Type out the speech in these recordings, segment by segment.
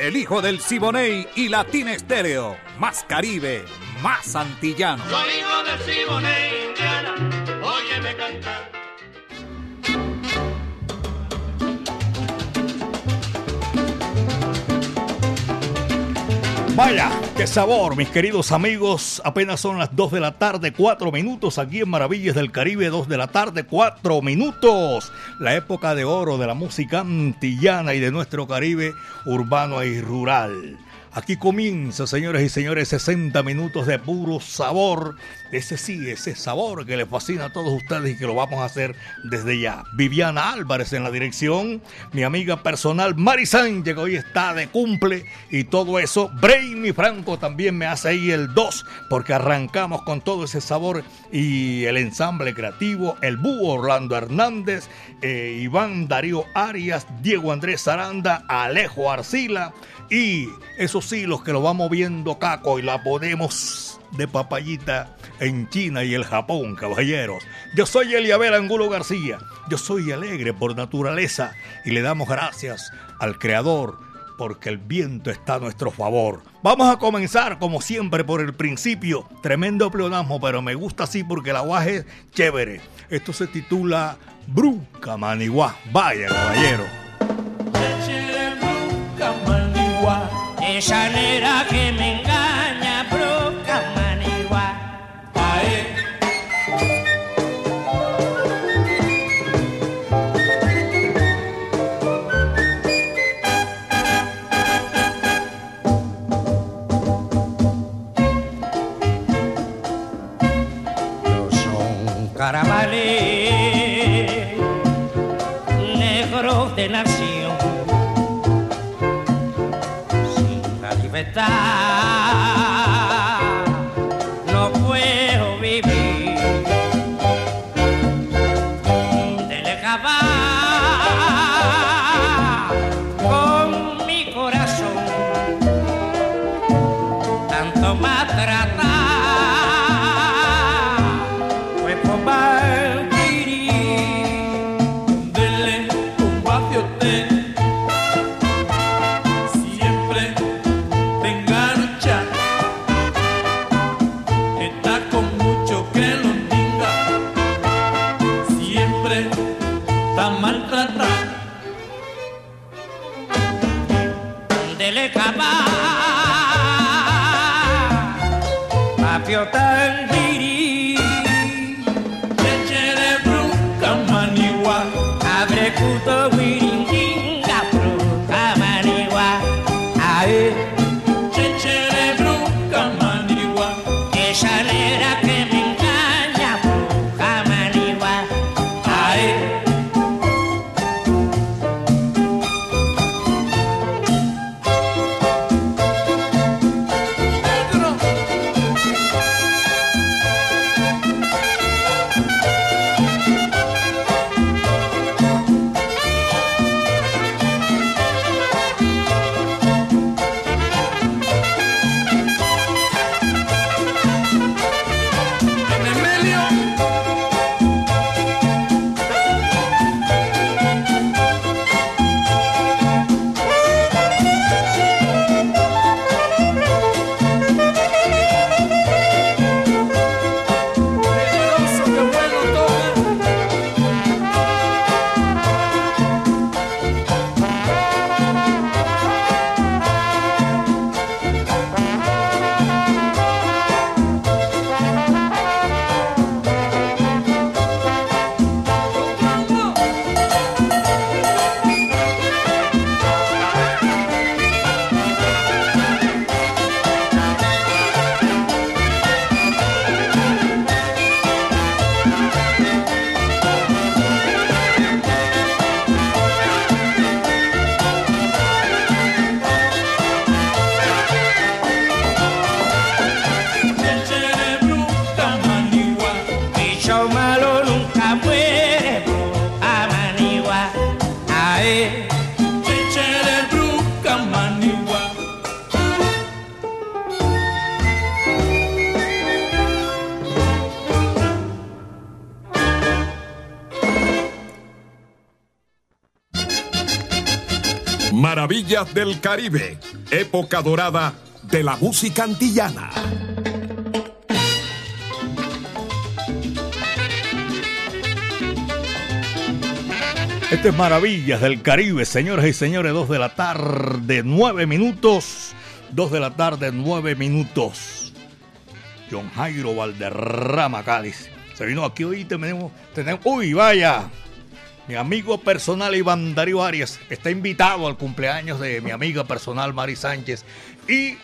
El hijo del Siboney y Latina Estéreo. Más Caribe, más antillano. Soy hijo del Siboney, Vaya, qué sabor, mis queridos amigos. Apenas son las 2 de la tarde, 4 minutos aquí en Maravillas del Caribe, 2 de la tarde, 4 minutos. La época de oro de la música antillana y de nuestro Caribe urbano y rural. Aquí comienza, señores y señores, 60 minutos de puro sabor. Ese sí, ese sabor que les fascina a todos ustedes y que lo vamos a hacer desde ya. Viviana Álvarez en la dirección, mi amiga personal Mari Sánchez, que hoy está de cumple y todo eso. Brainy Franco también me hace ahí el 2, porque arrancamos con todo ese sabor y el ensamble creativo, el búho Orlando Hernández, eh, Iván Darío Arias, Diego Andrés Aranda, Alejo Arcila y esos sí, los que lo vamos viendo caco y la ponemos de papayita en China y el Japón, caballeros. Yo soy Eliabel Angulo García. Yo soy alegre por naturaleza y le damos gracias al Creador porque el viento está a nuestro favor. Vamos a comenzar como siempre por el principio. Tremendo pleonasmo, pero me gusta así porque el aguaje es chévere. Esto se titula Bruca Maniguá. Vaya, caballero. sanera que me Maravillas del Caribe, época dorada de la música antillana. Este es Maravillas del Caribe, señoras y señores, dos de la tarde, nueve minutos. Dos de la tarde, nueve minutos. John Jairo Valderrama Cádiz. Se vino aquí hoy tenemos, tenemos. Uy, vaya. Mi amigo personal Iván Darío Arias está invitado al cumpleaños de mi amiga personal Mari Sánchez. Y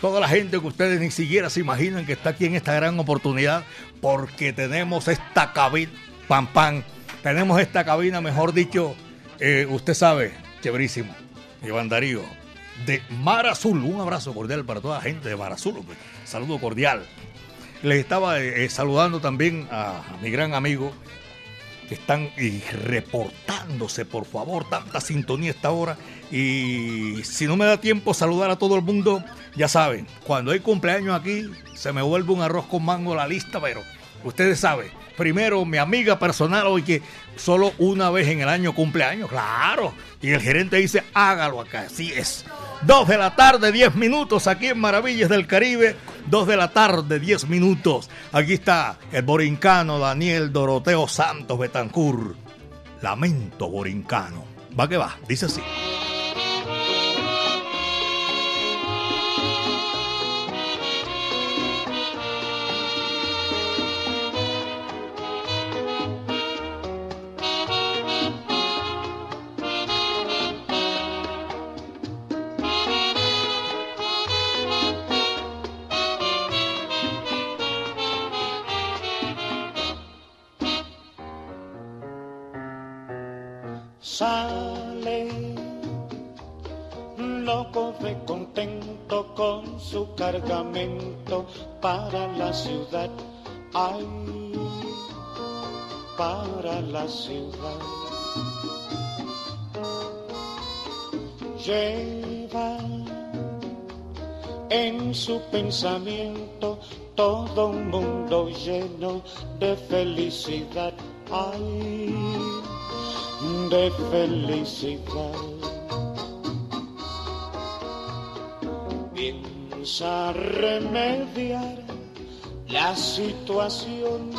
toda la gente que ustedes ni siquiera se imaginan que está aquí en esta gran oportunidad, porque tenemos esta cabina, pam pam, tenemos esta cabina, mejor dicho, eh, usted sabe, chéverísimo, Iván Darío, de Mar Azul. Un abrazo cordial para toda la gente de Mar Azul, saludo cordial. Les estaba eh, eh, saludando también a mi gran amigo que están reportándose, por favor, tanta sintonía esta hora. Y si no me da tiempo saludar a todo el mundo, ya saben, cuando hay cumpleaños aquí, se me vuelve un arroz con mango la lista, pero ustedes saben, primero mi amiga personal hoy que solo una vez en el año cumpleaños, claro. Y el gerente dice, hágalo acá, así es. Dos de la tarde, diez minutos aquí en Maravillas del Caribe. Dos de la tarde, diez minutos. Aquí está el borincano Daniel Doroteo Santos Betancur. Lamento borincano. Va que va, dice así. Con su cargamento para la ciudad. Ay, para la ciudad. Lleva en su pensamiento todo un mundo lleno de felicidad. Ay, de felicidad. Piensa remediar la situación.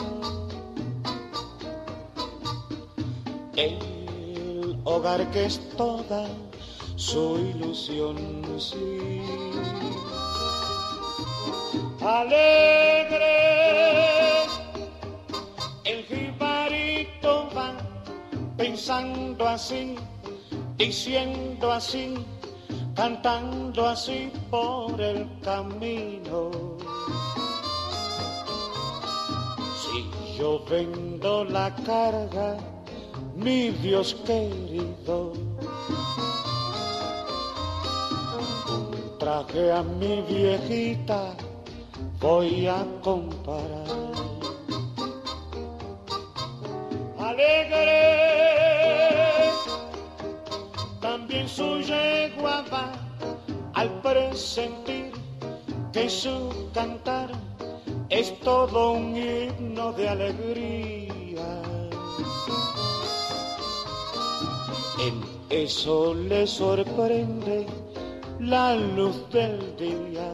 El hogar que es toda su ilusión, sí. Alegre, el jibarito va pensando así, diciendo así, cantando así por el camino. Si yo vendo la carga, mi Dios querido, traje a mi viejita voy a comparar. Alegre, su yegua va al presentir que su cantar es todo un himno de alegría. En eso le sorprende la luz del día.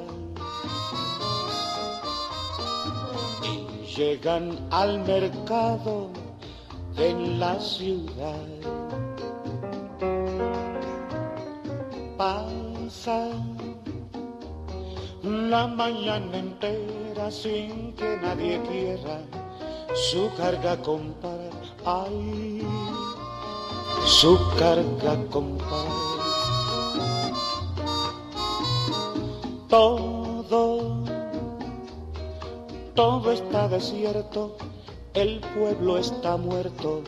Y llegan al mercado en la ciudad. Pasa la mañana entera sin que nadie quiera su carga comprar. Ay, su carga comprar. Todo, todo está desierto el pueblo está muerto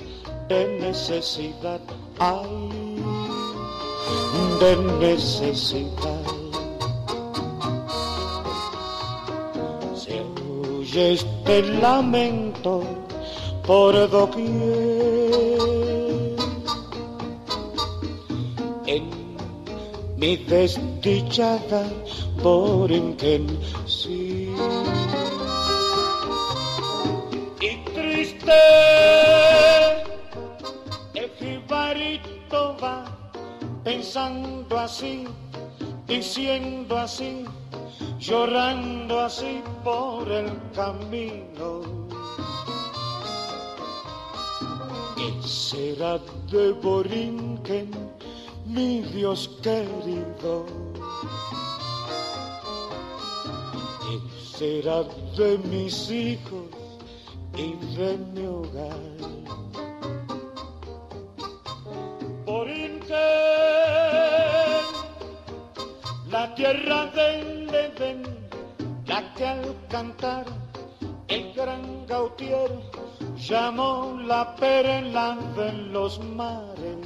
de necesidad, ay, de necesidad. Se oye este lamento por doquier. En mi desdichada Borinquen, sí. y triste el jibarito va pensando así, diciendo así, llorando así por el camino. ¿Qué será de Borinquen, mi Dios querido? ¿Qué será de mis hijos y de mi hogar? La tierra del Edén, la que al cantar el gran Gautier llamó la perla de los mares.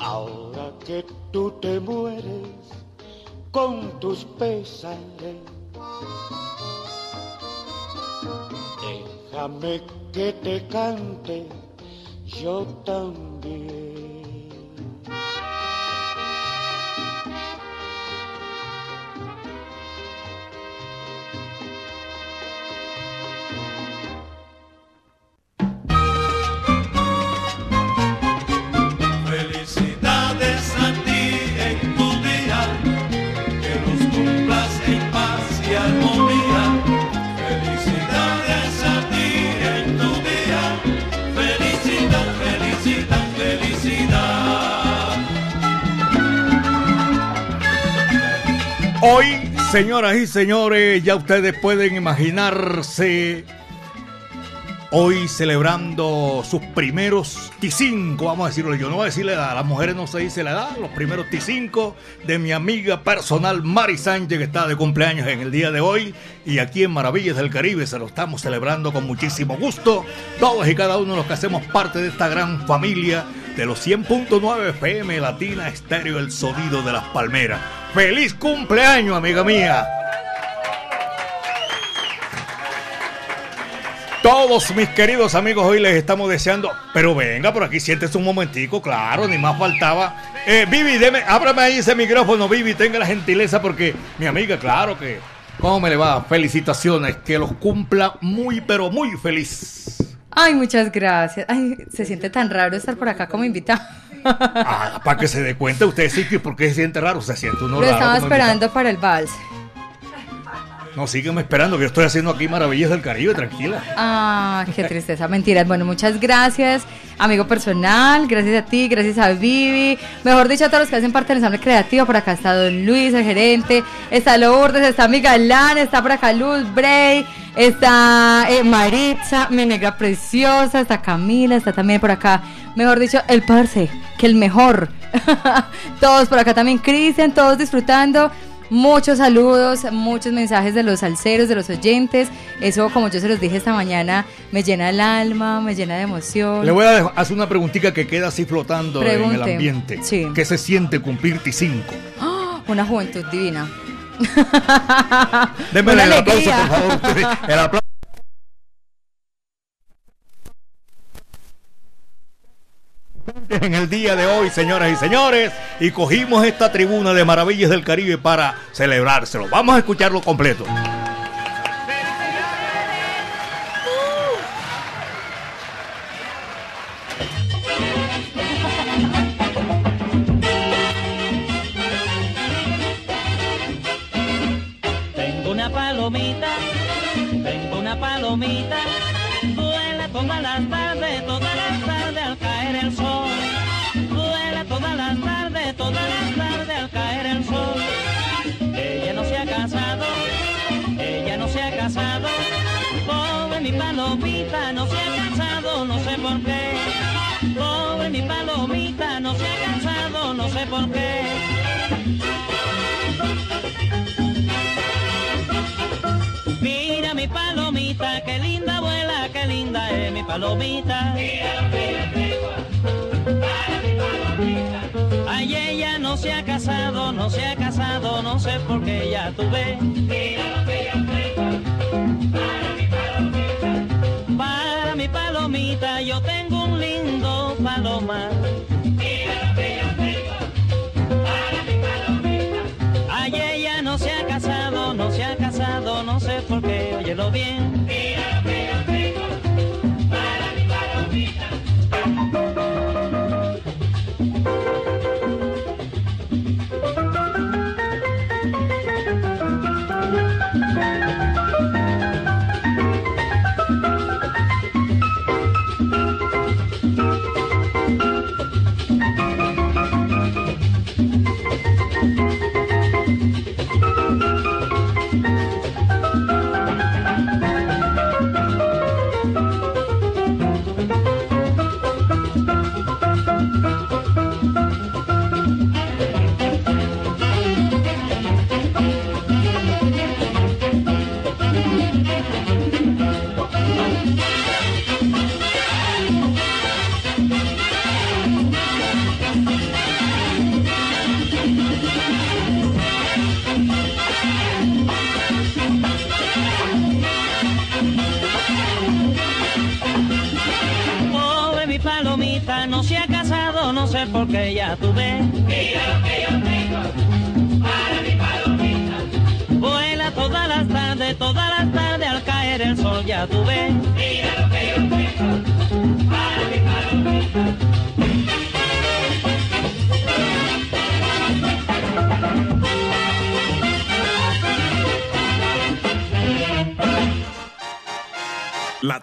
Ahora que tú te mueres con tus pesares, déjame que te cante yo también. Hoy, señoras y señores, ya ustedes pueden imaginarse hoy celebrando sus primeros T5, vamos a decirlo. Yo no voy a decir la edad, a las mujeres no se dice la edad, los primeros T5 de mi amiga personal Mari Sánchez, que está de cumpleaños en el día de hoy. Y aquí en Maravillas del Caribe se lo estamos celebrando con muchísimo gusto. Todos y cada uno de los que hacemos parte de esta gran familia de los 100.9 FM Latina Estéreo, el sonido de las palmeras. ¡Feliz cumpleaños, amiga mía! Todos mis queridos amigos, hoy les estamos deseando, pero venga por aquí, siéntese un momentico, claro, ni más faltaba. Eh, Vivi, deme, ábrame ahí ese micrófono, Vivi, tenga la gentileza porque mi amiga, claro que, ¿cómo me le va? Felicitaciones, que los cumpla muy, pero muy feliz. Ay, muchas gracias. Ay, se siente tan raro estar por acá como invitado. Ah, para que se dé cuenta usted sí que por qué se siente raro, se siente uno Lo raro. estaba como esperando para el vals. No, sígueme esperando, que yo estoy haciendo aquí Maravillas del Caribe, tranquila. Ah, qué tristeza, mentiras. Bueno, muchas gracias, amigo personal. Gracias a ti, gracias a Vivi. Mejor dicho, a todos los que hacen parte del ensamble creativo. Por acá está Don Luis, el gerente. Está Lourdes, está mi galán, está por acá Luz, Bray. Está eh, Maritza, mi negra preciosa. Está Camila, está también por acá. Mejor dicho, el parce, que el mejor. todos por acá también, Cristian, todos disfrutando. Muchos saludos, muchos mensajes de los salseros, de los oyentes. Eso, como yo se los dije esta mañana, me llena el alma, me llena de emoción. Le voy a dejar- hacer una preguntita que queda así flotando en el ambiente. Sí. ¿Qué se siente cumplir T5? ¡Ah! Una juventud divina. Denme Una el aplauso, por favor. El aplauso. En el día de hoy, señoras y señores, y cogimos esta tribuna de Maravillas del Caribe para celebrárselo. Vamos a escucharlo completo. Tengo una palomita, tengo una palomita, las tardes al caer el sol. Vuela todas las tardes, todas las tardes al caer el sol. Ella no se ha casado, ella no se ha casado. Pobre mi palomita, no se ha casado, no sé por qué. Pobre mi palomita, no se ha casado, no sé por qué. Mira mi palomita, qué linda abuela, qué linda es mi palomita. Ay, ella no se ha casado, no se ha casado, no sé por qué ya tuve. Para mi palomita yo tengo un lindo palomar. Ay, ella no se ha casado, no se ha casado, no sé por qué, óyelo bien.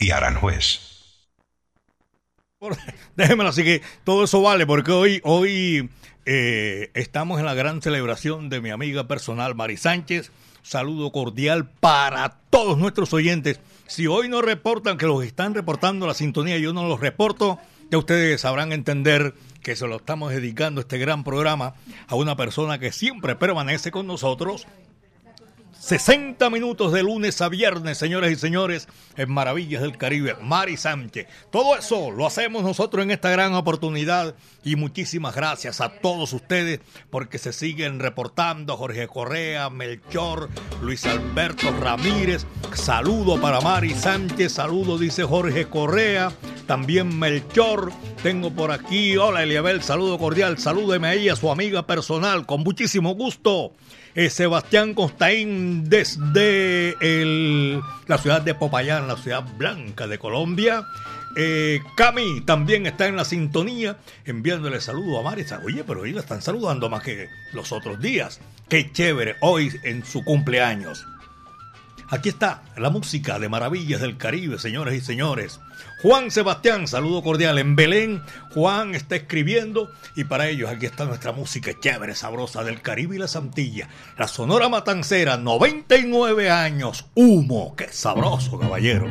Y Aranjuez. Déjemelo así que todo eso vale porque hoy, hoy eh, estamos en la gran celebración de mi amiga personal Mari Sánchez. Saludo cordial para todos nuestros oyentes. Si hoy no reportan que los están reportando la sintonía y yo no los reporto, ya ustedes sabrán entender que se lo estamos dedicando este gran programa a una persona que siempre permanece con nosotros 60 minutos de lunes a viernes, señores y señores, en Maravillas del Caribe. Mari Sánchez. Todo eso lo hacemos nosotros en esta gran oportunidad y muchísimas gracias a todos ustedes porque se siguen reportando. Jorge Correa, Melchor, Luis Alberto Ramírez. Saludo para Mari Sánchez. Saludo, dice Jorge Correa. También Melchor. Tengo por aquí. Hola Eliabel, saludo cordial. Salúdeme a ella, su amiga personal, con muchísimo gusto. Eh, Sebastián Costaín desde la ciudad de Popayán, la ciudad blanca de Colombia. Eh, Cami también está en la sintonía, enviándole saludo a Marisa. Oye, pero hoy la están saludando más que los otros días. Qué chévere, hoy en su cumpleaños. Aquí está la música de Maravillas del Caribe, señores y señores. Juan Sebastián, saludo cordial en Belén. Juan está escribiendo y para ellos aquí está nuestra música chévere, sabrosa del Caribe y la Santilla. La Sonora Matancera, 99 años, humo, qué sabroso, caballero.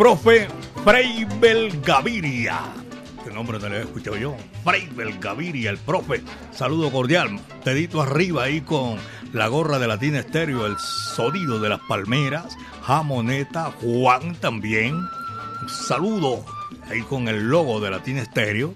Profe Freibel Gaviria. Este nombre no lo he escuchado yo. Freibel Gaviria, el profe. Saludo cordial. Dedito arriba ahí con la gorra de Latina Estéreo, el sonido de las palmeras. Jamoneta, Juan también. Saludo ahí con el logo de Latina Estéreo.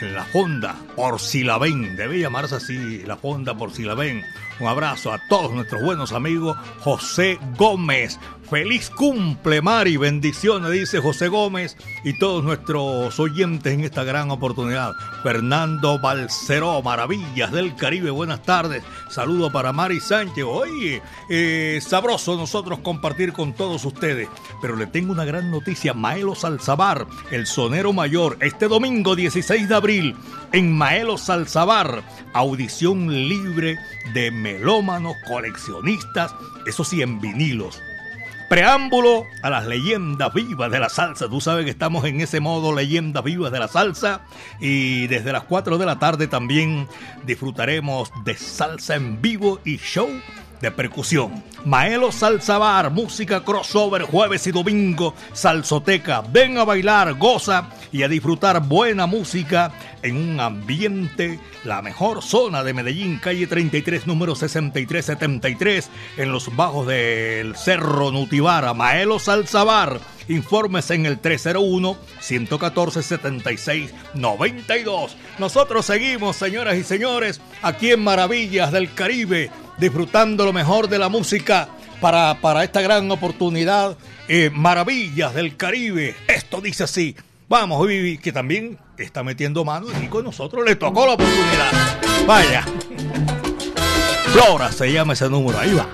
En la Honda, por si la ven. Debe llamarse así, la Honda por si la ven. Un abrazo a todos nuestros buenos amigos. José Gómez, Feliz cumple, Mari. Bendiciones, dice José Gómez y todos nuestros oyentes en esta gran oportunidad. Fernando Balceró, Maravillas del Caribe, buenas tardes. Saludo para Mari Sánchez. Oye, eh, sabroso nosotros compartir con todos ustedes. Pero le tengo una gran noticia. Maelo Salzabar, el sonero mayor, este domingo 16 de abril en Maelo Salsabar, audición libre de melómanos, coleccionistas, eso sí, en vinilos. Preámbulo a las leyendas vivas de la salsa. Tú sabes que estamos en ese modo leyendas vivas de la salsa. Y desde las 4 de la tarde también disfrutaremos de salsa en vivo y show de percusión. Maelo Salsa Bar, música crossover jueves y domingo, salsoteca. Ven a bailar, goza y a disfrutar buena música en un ambiente, la mejor zona de Medellín, calle 33, número 6373, en los bajos del Cerro Nutibara. Maelo Salsa Bar. Informes en el 301-114-7692. Nosotros seguimos, señoras y señores, aquí en Maravillas del Caribe disfrutando lo mejor de la música para, para esta gran oportunidad. Eh, maravillas del Caribe. Esto dice así. Vamos, Vivi, que también está metiendo mano y con nosotros le tocó la oportunidad. Vaya. Flora se llama ese número. Ahí va.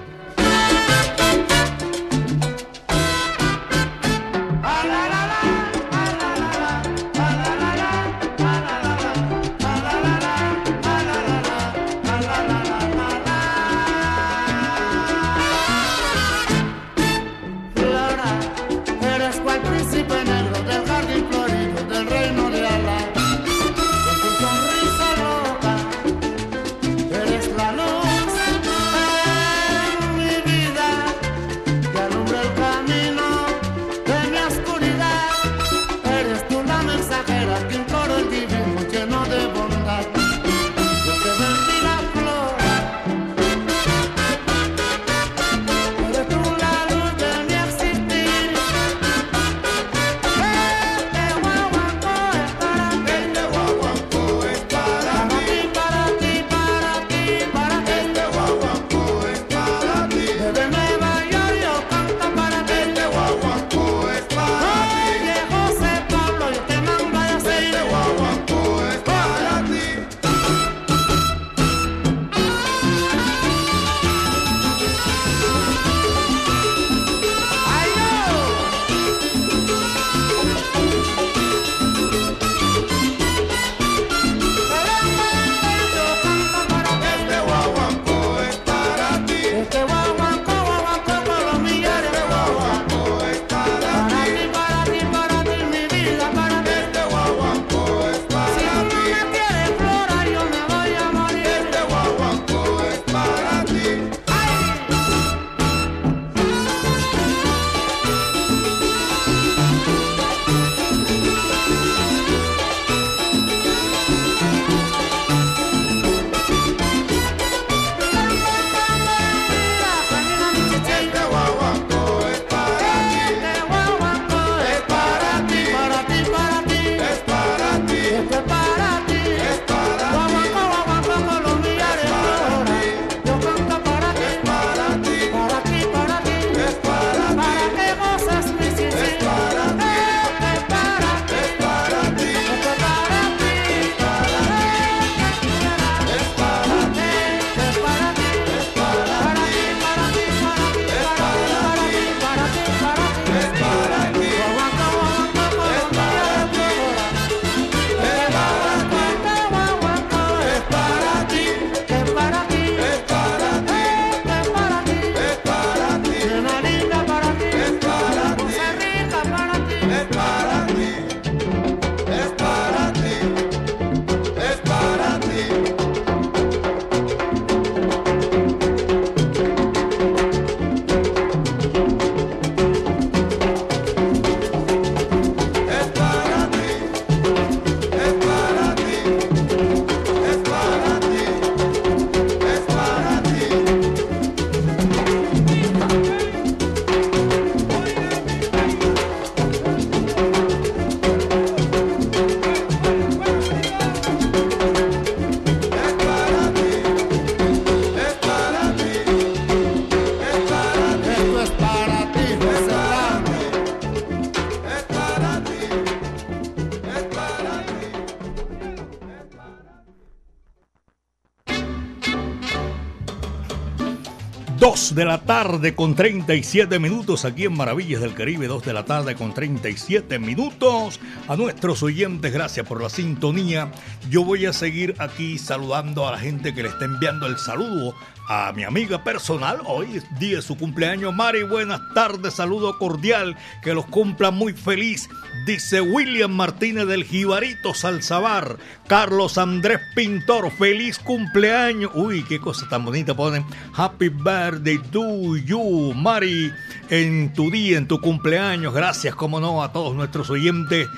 2 de la tarde con 37 minutos aquí en Maravillas del Caribe, 2 de la tarde con 37 minutos. A nuestros oyentes, gracias por la sintonía. Yo voy a seguir aquí saludando a la gente que le está enviando el saludo a mi amiga personal. Hoy es día de su cumpleaños. Mari, buenas tardes, saludo cordial, que los cumpla muy feliz. Dice William Martínez del Jibarito Salzabar. Carlos Andrés Pintor, feliz cumpleaños. Uy, qué cosa tan bonita ponen. Happy birthday to you, Mari, en tu día, en tu cumpleaños. Gracias, como no, a todos nuestros oyentes.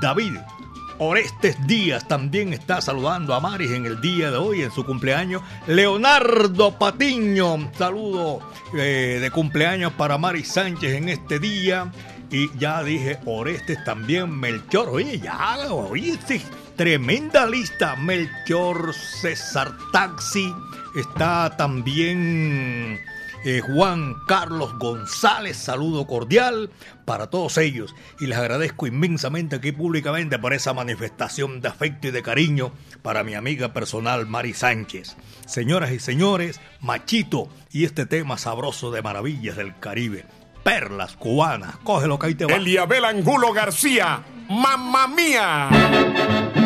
David Orestes Díaz también está saludando a Maris en el día de hoy, en su cumpleaños. Leonardo Patiño, saludo eh, de cumpleaños para Maris Sánchez en este día. Y ya dije, Orestes también, Melchor. Oye, ya, oye, tremenda lista. Melchor, César Taxi, está también eh, Juan Carlos González, saludo cordial para todos ellos y les agradezco inmensamente aquí públicamente por esa manifestación de afecto y de cariño para mi amiga personal Mari Sánchez. Señoras y señores, Machito y este tema sabroso de maravillas del Caribe. Perlas cubanas, cógelo que ahí te va. Eliabel Angulo García, mamá mía.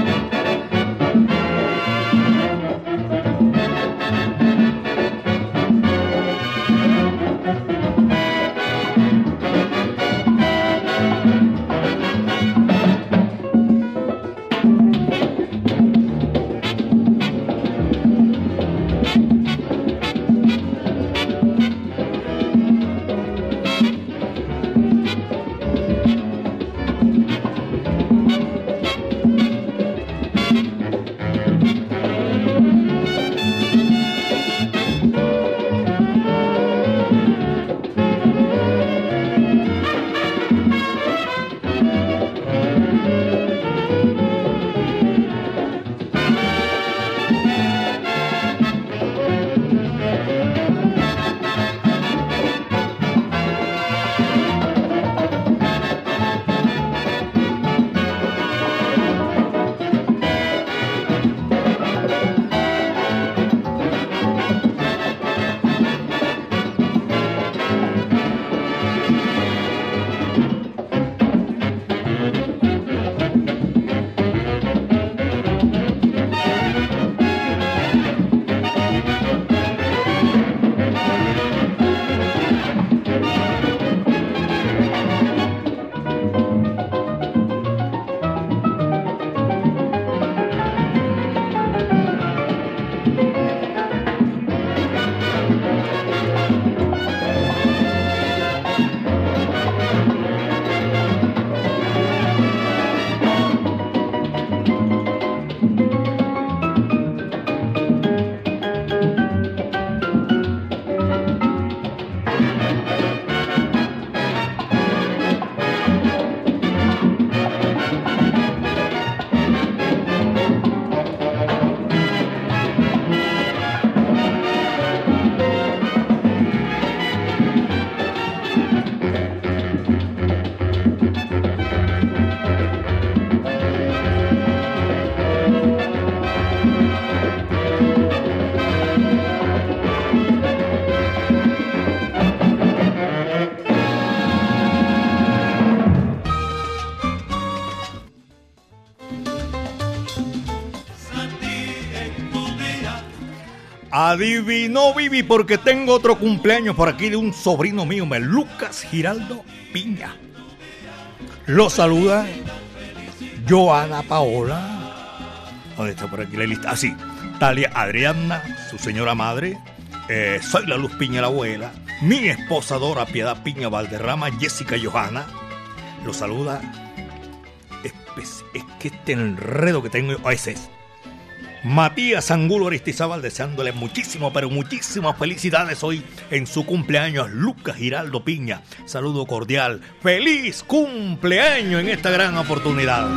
Adivinó Vivi porque tengo otro cumpleaños por aquí de un sobrino mío, Lucas Giraldo Piña. Lo saluda Joana Paola. ¿Dónde está por aquí la lista? Así, ah, Talia Adriana, su señora madre. Eh, soy la Luz Piña, la abuela. Mi esposa Dora Piedad Piña Valderrama, Jessica Johanna. Lo saluda. Es, es que este enredo que tengo. Oh, ese es. Matías Angulo Aristizábal deseándole muchísimo, pero muchísimas felicidades hoy en su cumpleaños. Lucas Giraldo Piña, saludo cordial. ¡Feliz cumpleaños en esta gran oportunidad!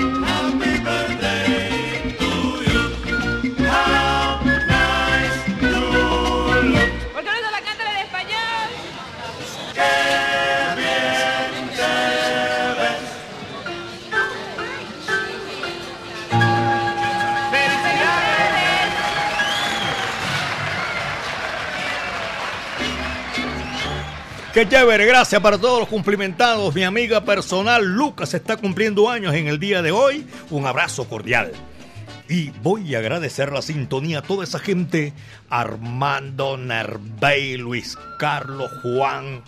Qué chévere. Gracias para todos los cumplimentados. Mi amiga personal Lucas está cumpliendo años en el día de hoy. Un abrazo cordial. Y voy a agradecer la sintonía a toda esa gente. Armando Nervey, Luis Carlos, Juan.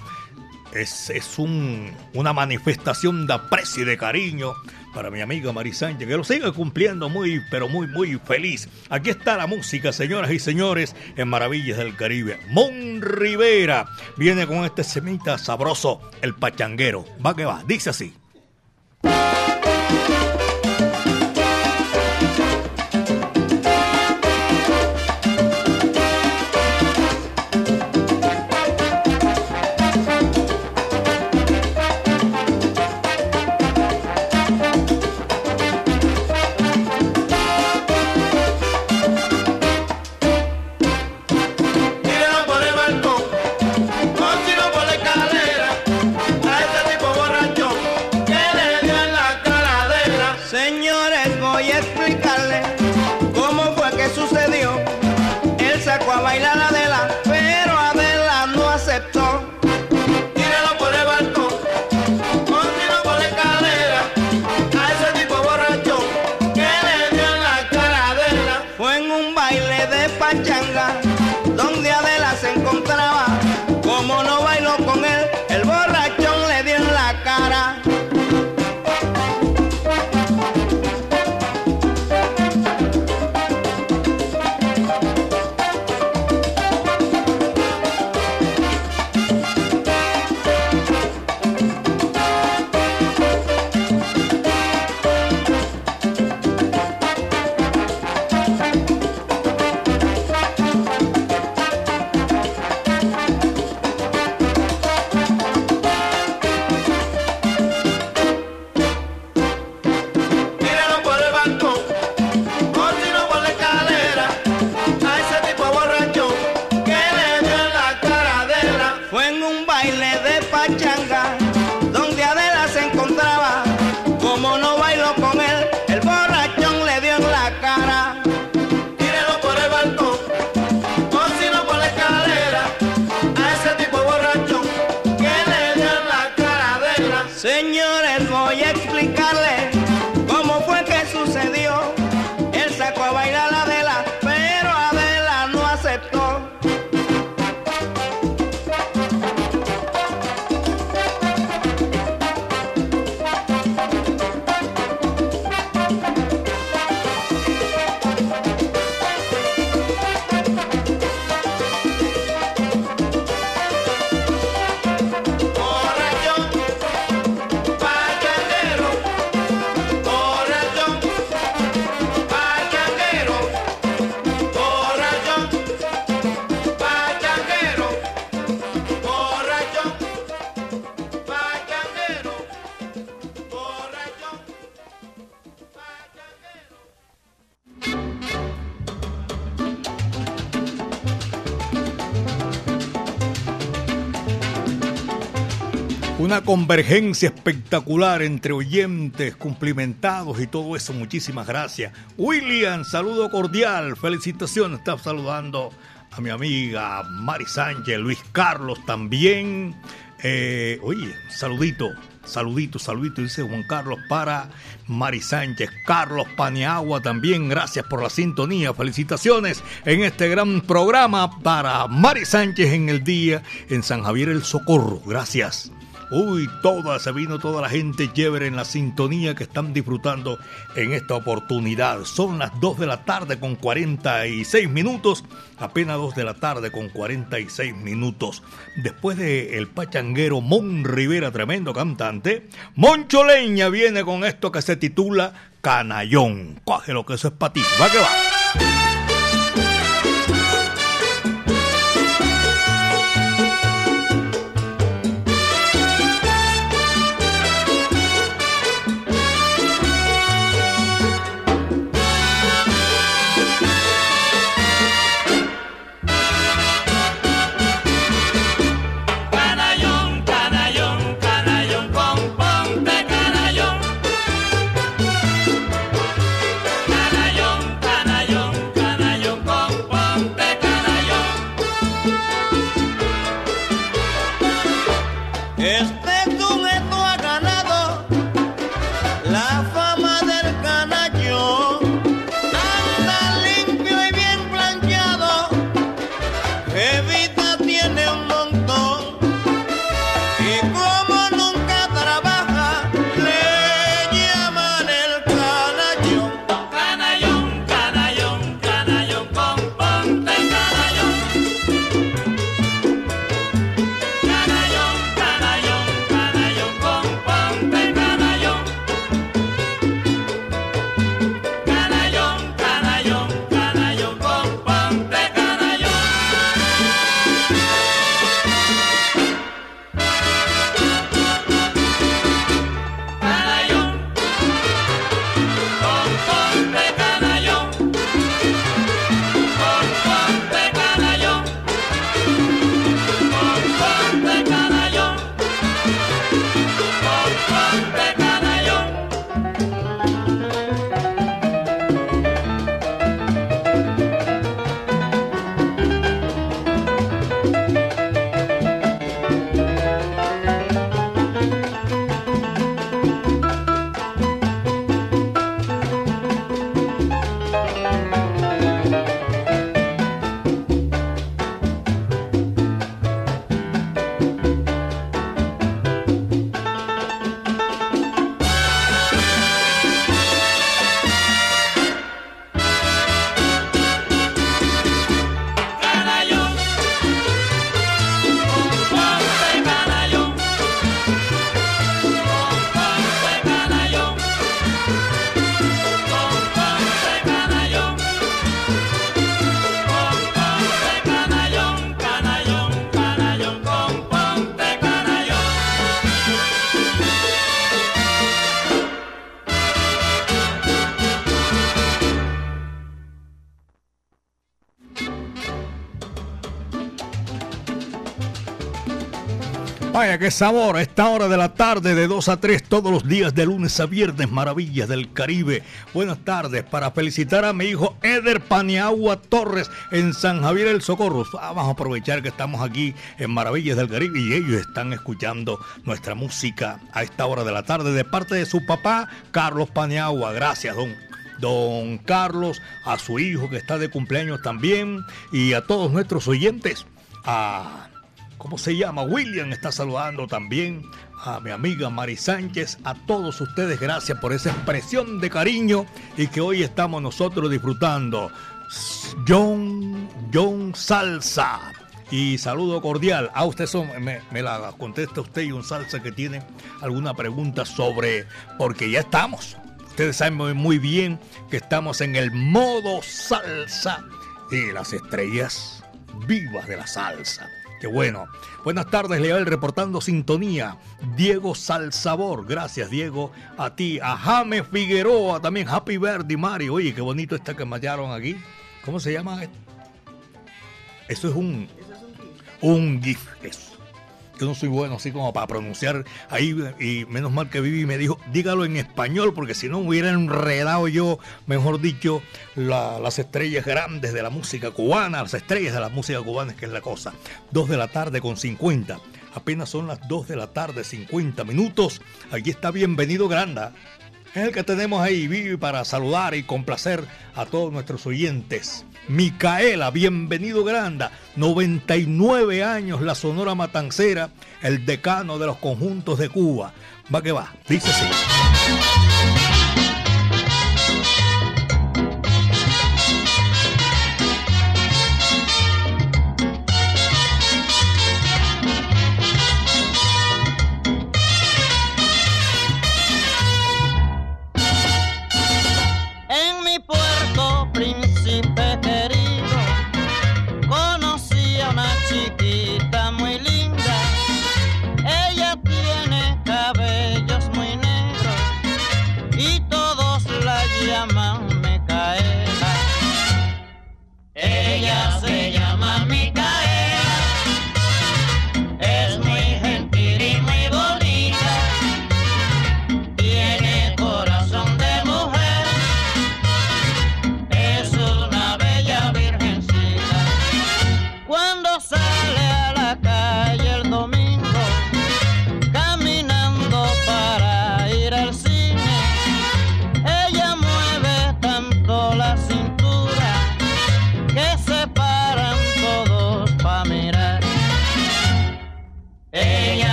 Es, es un, una manifestación de aprecio y de cariño para mi amiga Mari Sánchez, que lo siga cumpliendo muy, pero muy, muy feliz. Aquí está la música, señoras y señores, en Maravillas del Caribe. Mon Rivera viene con este semita sabroso, el pachanguero. Va que va, dice así. Convergencia espectacular entre oyentes, cumplimentados y todo eso. Muchísimas gracias. William, saludo cordial, felicitaciones. Está saludando a mi amiga Mari Sánchez, Luis Carlos también. Eh, oye, saludito, saludito, saludito, dice Juan Carlos para Mari Sánchez, Carlos Paniagua también, gracias por la sintonía, felicitaciones en este gran programa para Mari Sánchez en el día en San Javier el Socorro, gracias. Uy, toda, se vino toda la gente chévere en la sintonía que están disfrutando en esta oportunidad. Son las 2 de la tarde con 46 minutos, apenas 2 de la tarde con 46 minutos. Después de el pachanguero Mon Rivera, tremendo cantante, Moncho Leña viene con esto que se titula Canallón. Coge lo que eso es para ti, va que va. Qué sabor. A esta hora de la tarde, de 2 a 3, todos los días, de lunes a viernes, maravillas del Caribe. Buenas tardes. Para felicitar a mi hijo Eder Paniagua Torres en San Javier el Socorro. Vamos a aprovechar que estamos aquí en Maravillas del Caribe y ellos están escuchando nuestra música a esta hora de la tarde de parte de su papá, Carlos Paniagua. Gracias, don don Carlos, a su hijo que está de cumpleaños también y a todos nuestros oyentes. A ¿cómo se llama? William está saludando también a mi amiga Mari Sánchez, a todos ustedes, gracias por esa expresión de cariño y que hoy estamos nosotros disfrutando. John, John Salsa. Y saludo cordial. A usted me, me la contesta usted y un salsa que tiene alguna pregunta sobre, porque ya estamos. Ustedes saben muy bien que estamos en el modo salsa y las estrellas vivas de la salsa. Qué bueno. Buenas tardes, Leal, reportando sintonía. Diego Salsabor, gracias, Diego. A ti, a James Figueroa, también Happy Birthday, Mari. Oye, qué bonito está que me hallaron aquí. ¿Cómo se llama esto? Eso es un. Un GIF, eso. Yo no soy bueno así como para pronunciar ahí y menos mal que Vivi me dijo, dígalo en español porque si no hubiera enredado yo, mejor dicho, la- las estrellas grandes de la música cubana, las estrellas de la música cubana, que es la cosa. Dos de la tarde con 50. Apenas son las 2 de la tarde, 50 minutos. Aquí está Bienvenido Granda. Es el que tenemos ahí, Vivi, para saludar y complacer a todos nuestros oyentes. Micaela, bienvenido Granda, 99 años, la Sonora Matancera, el decano de los conjuntos de Cuba. Va que va, dice así.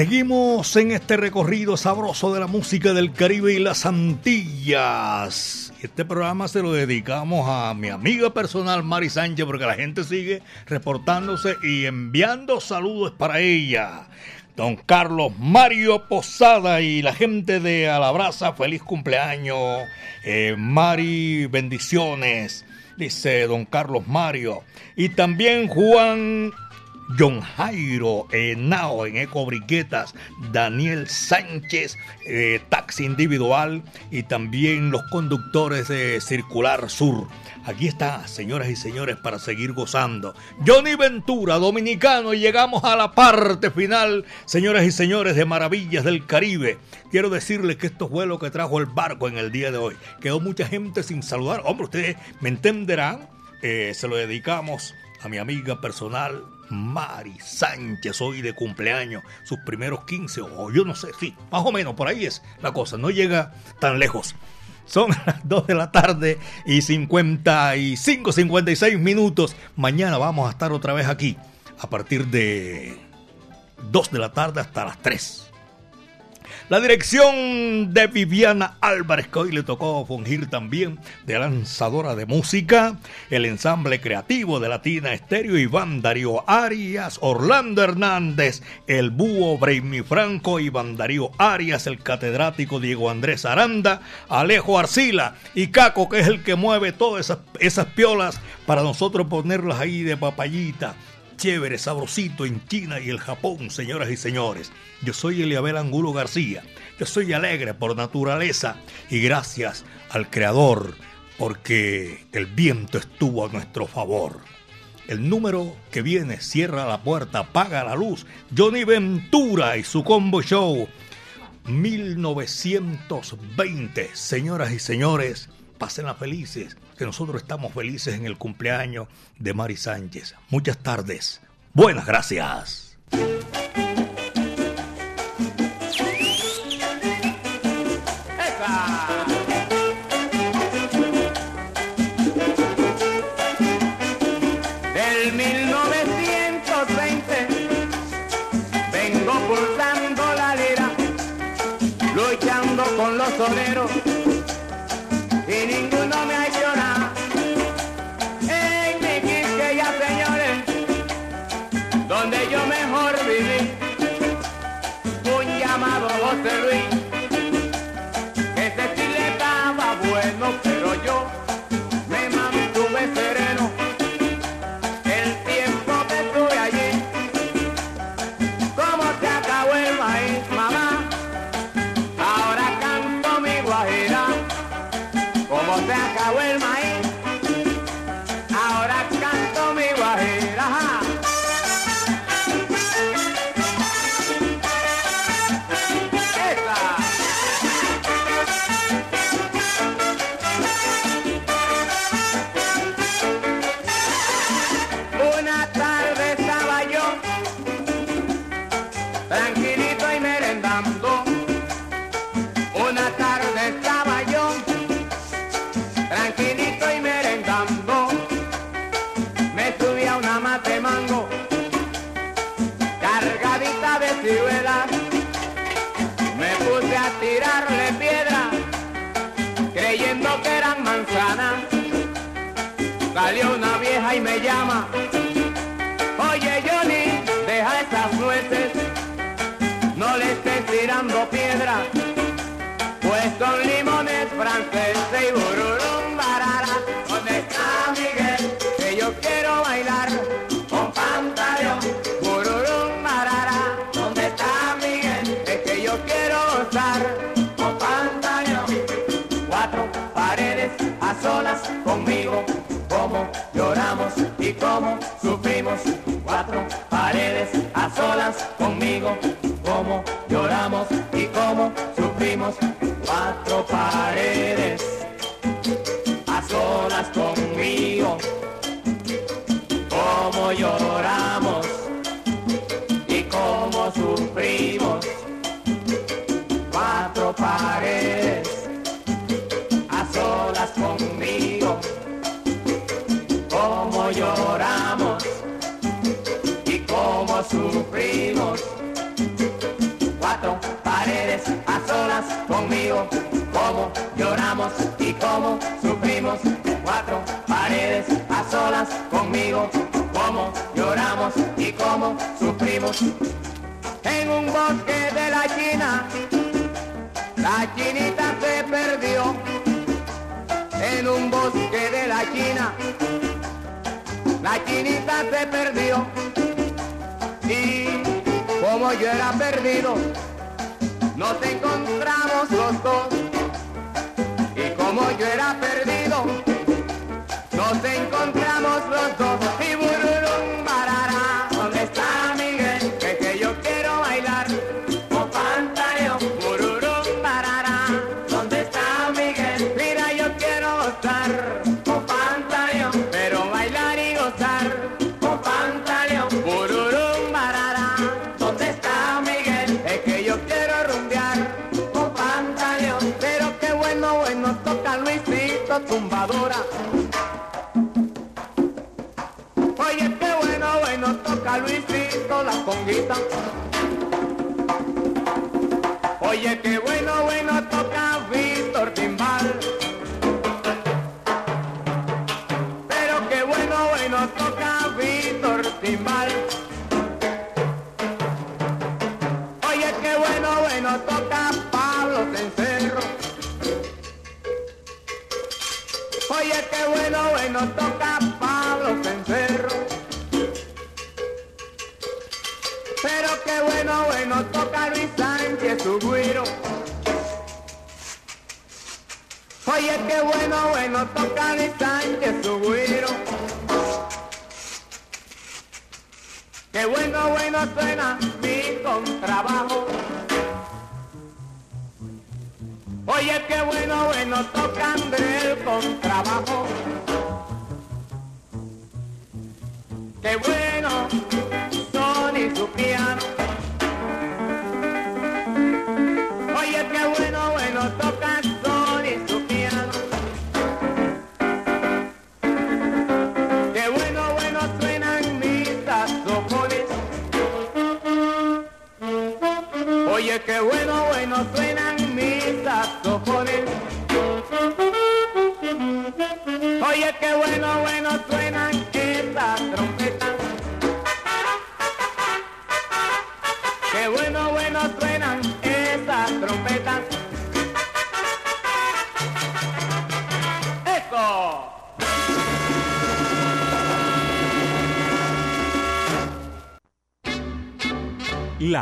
Seguimos en este recorrido sabroso de la música del Caribe y las Antillas. Este programa se lo dedicamos a mi amiga personal Mari Sánchez porque la gente sigue reportándose y enviando saludos para ella. Don Carlos Mario Posada y la gente de Alabraza, feliz cumpleaños. Eh, Mari, bendiciones. dice don Carlos Mario. Y también Juan John Jairo Henao en Eco Briquetas, Daniel Sánchez, eh, Taxi Individual y también los conductores de Circular Sur. Aquí está, señoras y señores, para seguir gozando. Johnny Ventura, dominicano, y llegamos a la parte final, señoras y señores, de Maravillas del Caribe. Quiero decirles que esto fue lo que trajo el barco en el día de hoy. Quedó mucha gente sin saludar. Hombre, ustedes me entenderán. Eh, se lo dedicamos a mi amiga personal, Mari Sánchez, hoy de cumpleaños, sus primeros 15, o yo no sé, sí, más o menos, por ahí es la cosa, no llega tan lejos. Son las 2 de la tarde y 55, 56 minutos. Mañana vamos a estar otra vez aquí a partir de 2 de la tarde hasta las 3. La dirección de Viviana Álvarez, hoy le tocó fungir también de lanzadora de música, el ensamble creativo de Latina Estéreo, Iván Darío Arias, Orlando Hernández, el búho Breimi Franco, Iván Darío Arias, el catedrático Diego Andrés Aranda, Alejo Arcila y Caco, que es el que mueve todas esas, esas piolas para nosotros ponerlas ahí de papayita chévere, sabrosito en China y el Japón, señoras y señores. Yo soy Eliabel Angulo García. Yo soy alegre por naturaleza y gracias al Creador porque el viento estuvo a nuestro favor. El número que viene cierra la puerta, apaga la luz. Johnny Ventura y su combo show. 1920. Señoras y señores, pásenla felices que nosotros estamos felices en el cumpleaños de Mari Sánchez. Muchas tardes. Buenas gracias. Conmigo. Como lloramos y como sufrimos cuatro paredes a solas conmigo. Como lloramos y como sufrimos cuatro paredes a solas conmigo. Como lloramos y como sufrimos paredes a solas conmigo, como lloramos y como sufrimos, cuatro paredes a solas conmigo, como lloramos y como sufrimos. En un bosque de la China, la chinita se perdió, en un bosque de la China. La chinita se perdió y como yo era perdido, nos encontramos los dos. Y como yo era perdido, nos encontramos Pero qué bueno, bueno, toca Luis Sánchez su güiro. Oye, qué bueno, bueno, toca Luis Sánchez su güiro. Qué bueno, bueno suena mi contrabajo. Oye, qué bueno, bueno toca André el contrabajo. Qué bueno piano. Oye, qué bueno, bueno toca Sony su piano. Qué bueno, bueno suenan mis saxofones. Oye, qué bueno, bueno suenan mis saxofones. Oye, qué bueno, bueno